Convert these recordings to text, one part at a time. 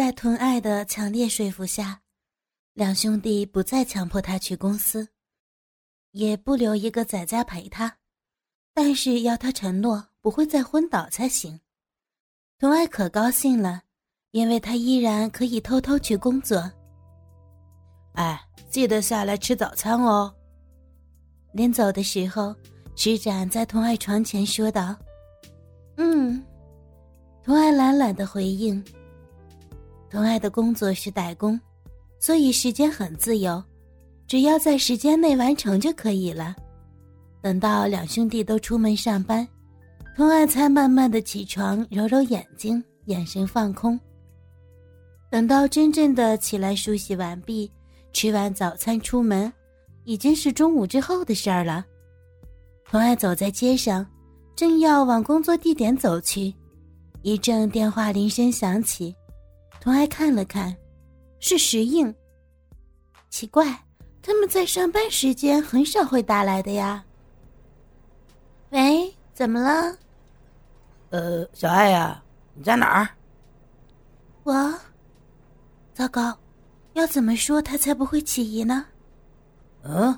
在屯爱的强烈说服下，两兄弟不再强迫他去公司，也不留一个在家陪他，但是要他承诺不会再昏倒才行。屯爱可高兴了，因为他依然可以偷偷去工作。哎，记得下来吃早餐哦。临走的时候，施展在童爱床前说道：“嗯。”童爱懒懒的回应。童爱的工作是代工，所以时间很自由，只要在时间内完成就可以了。等到两兄弟都出门上班，童爱才慢慢的起床，揉揉眼睛，眼神放空。等到真正的起来梳洗完毕。吃完早餐出门，已经是中午之后的事儿了。童爱走在街上，正要往工作地点走去，一阵电话铃声响起。童爱看了看，是石映。奇怪，他们在上班时间很少会打来的呀。喂，怎么了？呃，小爱呀，你在哪儿？我，糟糕。要怎么说他才不会起疑呢？嗯，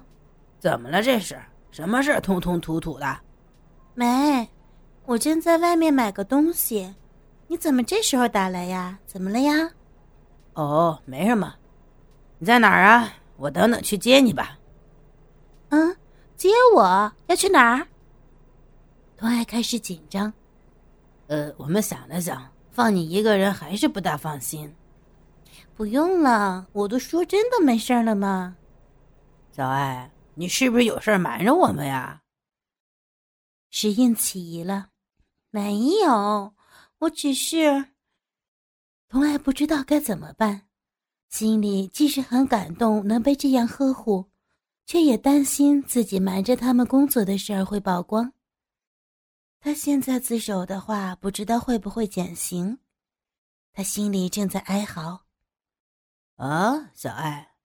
怎么了？这是什么事？吞吞吐吐的。没，我正在外面买个东西。你怎么这时候打来呀？怎么了呀？哦，没什么。你在哪儿啊？我等等去接你吧。嗯，接我要去哪儿？童爱开始紧张。呃，我们想了想，放你一个人还是不大放心。不用了，我都说真的没事了吗？小爱，你是不是有事瞒着我们呀？石印起疑了，没有，我只是……童爱不知道该怎么办，心里既是很感动能被这样呵护，却也担心自己瞒着他们工作的事儿会曝光。他现在自首的话，不知道会不会减刑。他心里正在哀嚎。啊，小爱，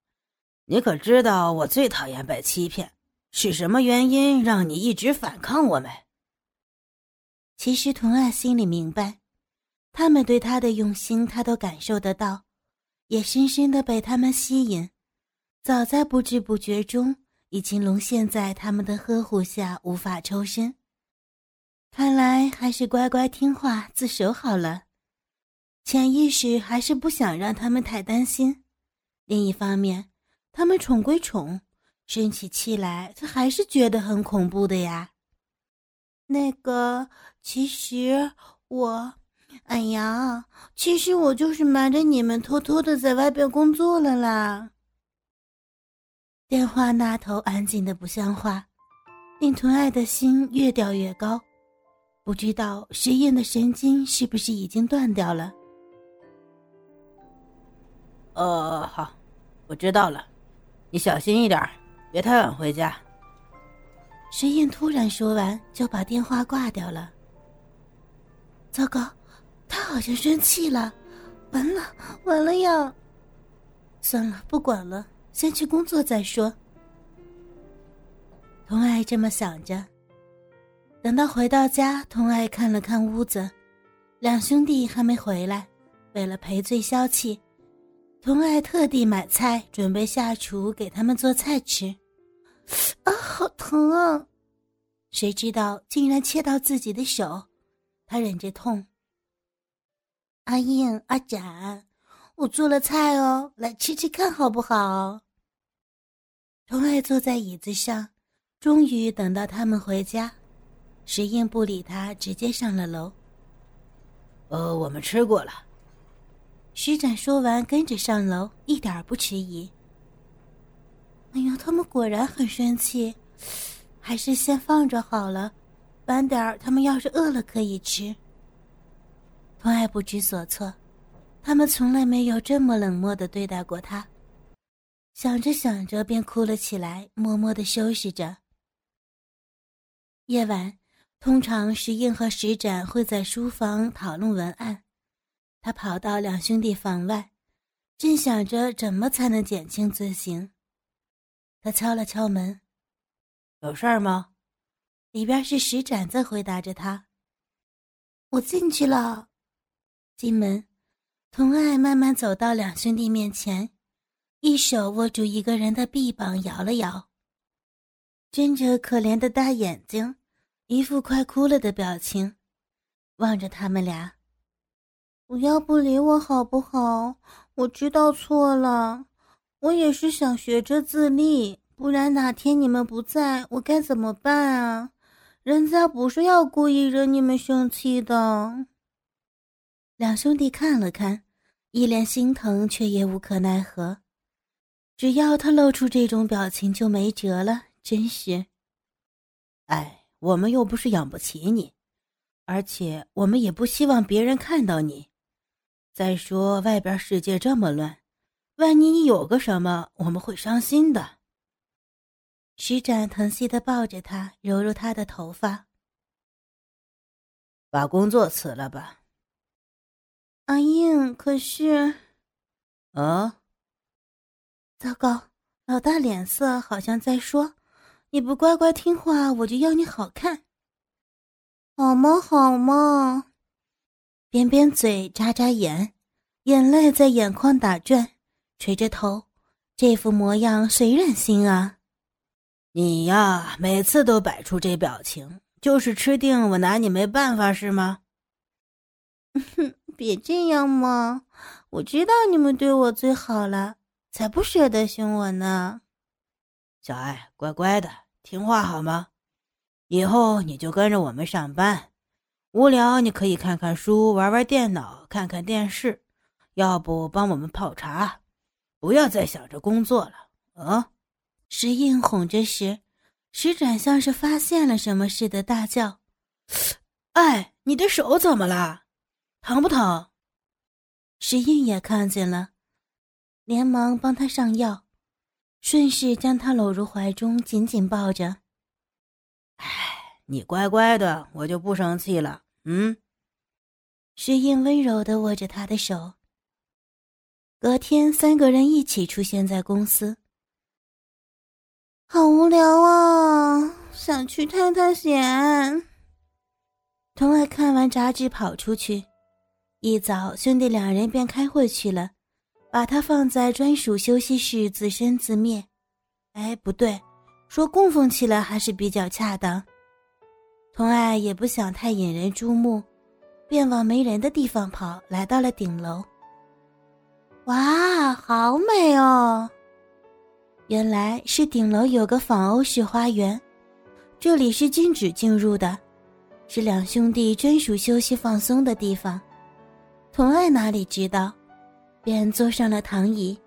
你可知道我最讨厌被欺骗？是什么原因让你一直反抗我们？其实童爱心里明白，他们对他的用心，他都感受得到，也深深的被他们吸引，早在不知不觉中，已经沦陷在他们的呵护下，无法抽身。看来还是乖乖听话自首好了，潜意识还是不想让他们太担心。另一方面，他们宠归宠，生起气来，他还是觉得很恐怖的呀。那个，其实我，哎呀，其实我就是瞒着你们，偷偷的在外边工作了啦。电话那头安静的不像话，令屯爱的心越吊越高，不知道石燕的神经是不是已经断掉了。呃，好。我知道了，你小心一点，别太晚回家。石印突然说完，就把电话挂掉了。糟糕，他好像生气了，完了，完了呀！算了，不管了，先去工作再说。童爱这么想着。等到回到家，童爱看了看屋子，两兄弟还没回来，为了赔罪消气。童爱特地买菜，准备下厨给他们做菜吃。啊，好疼啊！谁知道竟然切到自己的手，他忍着痛。阿英、阿展，我做了菜哦，来吃吃看好不好？童爱坐在椅子上，终于等到他们回家。石英不理他，直接上了楼。呃，我们吃过了。施展说完，跟着上楼，一点不迟疑。哎呀，他们果然很生气，还是先放着好了，晚点儿他们要是饿了可以吃。童爱不知所措，他们从来没有这么冷漠的对待过他。想着想着，便哭了起来，默默的收拾着。夜晚，通常石印和石展会在书房讨论文案。他跑到两兄弟房外，正想着怎么才能减轻罪行。他敲了敲门：“有事儿吗？”里边是石展在回答着他。我进去了。进门，童爱慢慢走到两兄弟面前，一手握住一个人的臂膀，摇了摇，睁着可怜的大眼睛，一副快哭了的表情，望着他们俩。不要不理我好不好？我知道错了，我也是想学着自立，不然哪天你们不在，我该怎么办啊？人家不是要故意惹你们生气的。两兄弟看了看，一脸心疼，却也无可奈何。只要他露出这种表情，就没辙了。真是，哎，我们又不是养不起你，而且我们也不希望别人看到你。再说，外边世界这么乱，万一你有个什么，我们会伤心的。徐展疼惜的抱着他，揉揉他的头发。把工作辞了吧。阿英，可是，啊，糟糕！老大脸色好像在说：“你不乖乖听话，我就要你好看。”好嘛？好嘛？扁扁嘴，眨眨眼，眼泪在眼眶打转，垂着头，这副模样谁忍心啊？你呀，每次都摆出这表情，就是吃定我拿你没办法是吗？哼，别这样嘛！我知道你们对我最好了，才不舍得凶我呢。小爱，乖乖的听话好吗？以后你就跟着我们上班。无聊，你可以看看书，玩玩电脑，看看电视，要不帮我们泡茶。不要再想着工作了。啊！石印哄着时，石展像是发现了什么似的，大叫：“哎，你的手怎么了？疼不疼？”石印也看见了，连忙帮他上药，顺势将他搂入怀中，紧紧抱着。哎，你乖乖的，我就不生气了。嗯，石英温柔的握着他的手。隔天，三个人一起出现在公司。好无聊啊，想去探探险。童爱看完杂志跑出去，一早兄弟两人便开会去了，把他放在专属休息室自生自灭。哎，不对，说供奉起来还是比较恰当。童爱也不想太引人注目，便往没人的地方跑，来到了顶楼。哇，好美哦！原来是顶楼有个仿欧式花园，这里是禁止进入的，是两兄弟专属休息放松的地方。童爱哪里知道，便坐上了躺椅，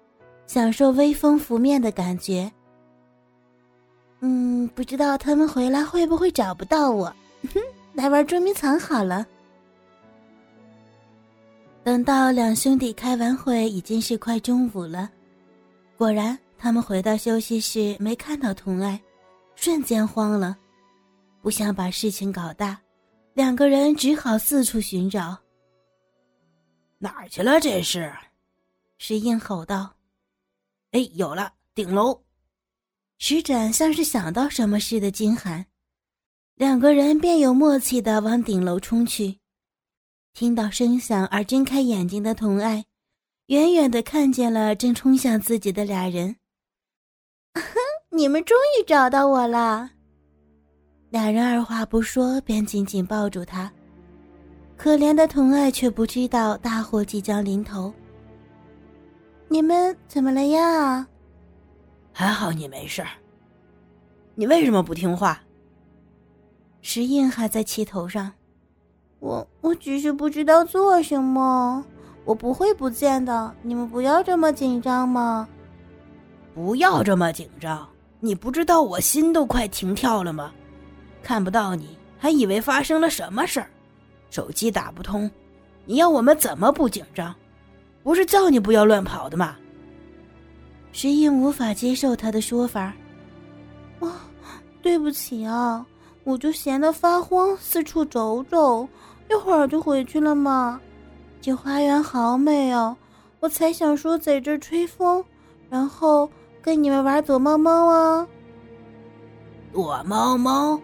享受微风拂面的感觉。嗯，不知道他们回来会不会找不到我。哼，来玩捉迷藏好了。等到两兄弟开完会，已经是快中午了。果然，他们回到休息室，没看到童爱，瞬间慌了，不想把事情搞大，两个人只好四处寻找。哪儿去了？这是？石印吼道：“哎，有了，顶楼！”石展像是想到什么似的惊喊。两个人便有默契的往顶楼冲去，听到声响而睁开眼睛的童爱，远远的看见了正冲向自己的俩人。你们终于找到我了！俩人二话不说便紧紧抱住他。可怜的童爱却不知道大祸即将临头。你们怎么了呀？还好你没事。你为什么不听话？石印还在气头上，我我只是不知道做什么，我不会不见的。你们不要这么紧张嘛！不要这么紧张，你不知道我心都快停跳了吗？看不到你还以为发生了什么事儿，手机打不通，你要我们怎么不紧张？不是叫你不要乱跑的吗？石印无法接受他的说法，啊，对不起啊。我就闲得发慌，四处走走，一会儿就回去了嘛。这花园好美哦，我才想说在这吹风，然后跟你们玩躲猫猫啊。躲猫猫？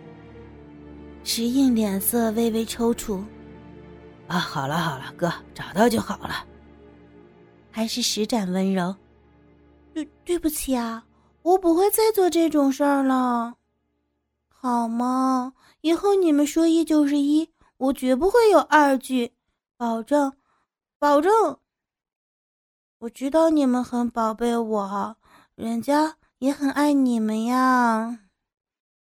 石印脸色微微抽搐。啊，好了好了，哥找到就好了。还是石展温柔。对，对不起啊，我不会再做这种事儿了，好吗？以后你们说一就是一，我绝不会有二句，保证，保证。我知道你们很宝贝我，人家也很爱你们呀。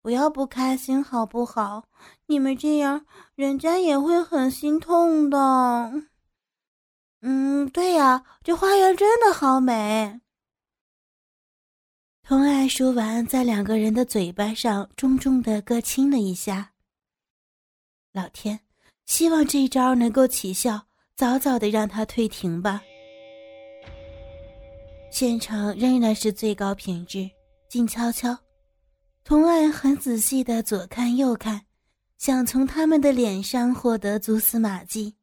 不要不开心好不好？你们这样，人家也会很心痛的。嗯，对呀，这花园真的好美。童爱说完，在两个人的嘴巴上重重的各亲了一下。老天，希望这一招能够起效，早早的让他退庭吧。现场仍然是最高品质，静悄悄。童爱很仔细的左看右看，想从他们的脸上获得蛛丝马迹。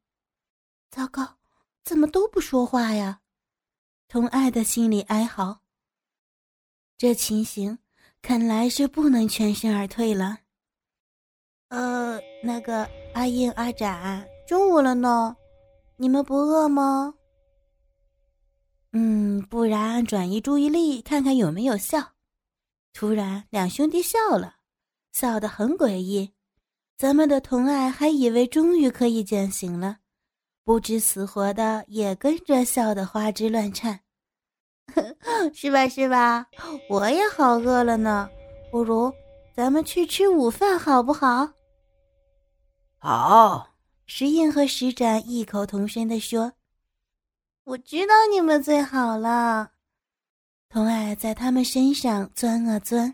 糟糕，怎么都不说话呀？童爱的心里哀嚎。这情形看来是不能全身而退了。呃，那个阿英、阿展，中午了呢，你们不饿吗？嗯，不然转移注意力，看看有没有效。突然，两兄弟笑了，笑得很诡异。咱们的童爱还以为终于可以减刑了，不知死活的也跟着笑得花枝乱颤。是吧？是吧？我也好饿了呢。不如咱们去吃午饭，好不好？好。石印和石展异口同声地说：“我知道你们最好了。”童爱在他们身上钻啊钻。